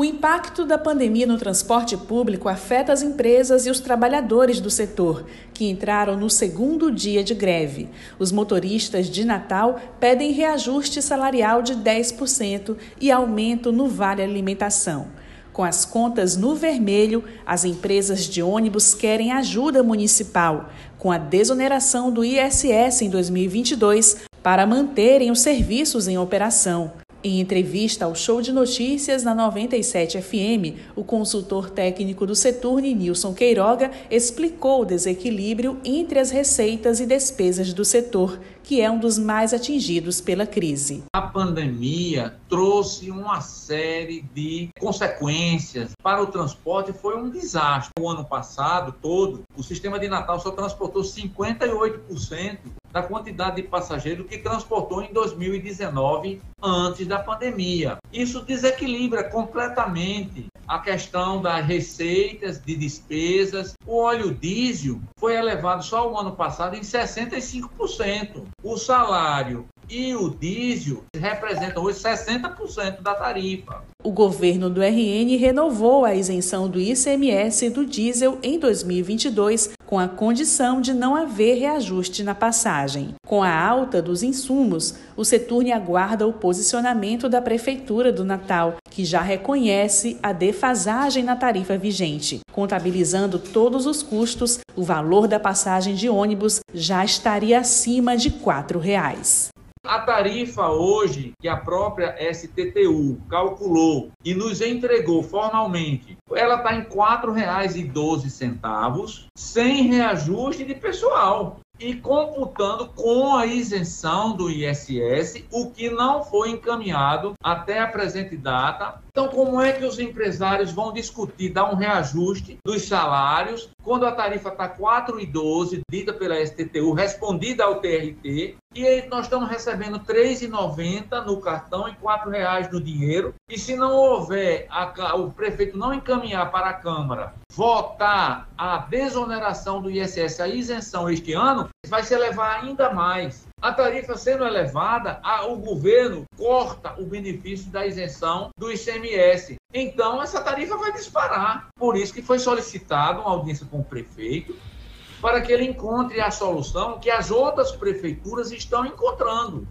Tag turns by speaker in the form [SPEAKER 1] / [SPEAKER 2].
[SPEAKER 1] O impacto da pandemia no transporte público afeta as empresas e os trabalhadores do setor, que entraram no segundo dia de greve. Os motoristas de Natal pedem reajuste salarial de 10% e aumento no vale alimentação. Com as contas no vermelho, as empresas de ônibus querem ajuda municipal, com a desoneração do ISS em 2022, para manterem os serviços em operação. Em entrevista ao Show de Notícias na 97 FM, o consultor técnico do Seturne, Nilson Queiroga, explicou o desequilíbrio entre as receitas e despesas do setor, que é um dos mais atingidos pela crise.
[SPEAKER 2] A pandemia trouxe uma série de consequências para o transporte, foi um desastre. O ano passado todo, o sistema de Natal só transportou 58% da quantidade de passageiros que transportou em 2019 antes da pandemia. Isso desequilibra completamente a questão das receitas, de despesas. O óleo diesel foi elevado só o ano passado em 65%. O salário e o diesel representam hoje 60% da tarifa.
[SPEAKER 1] O governo do RN renovou a isenção do ICMS do diesel em 2022, com a condição de não haver reajuste na passagem. Com a alta dos insumos, o Seturne aguarda o posicionamento da Prefeitura do Natal, que já reconhece a defasagem na tarifa vigente. Contabilizando todos os custos, o valor da passagem de ônibus já estaria acima de R$ 4,00.
[SPEAKER 2] A tarifa hoje que a própria STTU calculou e nos entregou formalmente, ela está em R$ 4,12, sem reajuste de pessoal e computando com a isenção do ISS, o que não foi encaminhado até a presente data. Então, como é que os empresários vão discutir dar um reajuste dos salários quando a tarifa está 4,12, dita pela STTU, respondida ao TRT, e nós estamos recebendo R$ 3,90 no cartão e R$ 4,00 no dinheiro. E se não houver, a, o prefeito não encaminhar para a Câmara votar a desoneração do ISS, a isenção este ano, vai se elevar ainda mais. A tarifa sendo elevada, a, o governo corta o benefício da isenção do ICMS. Então, essa tarifa vai disparar. Por isso que foi solicitado uma audiência com o prefeito, para que ele encontre a solução que as outras prefeituras estão encontrando.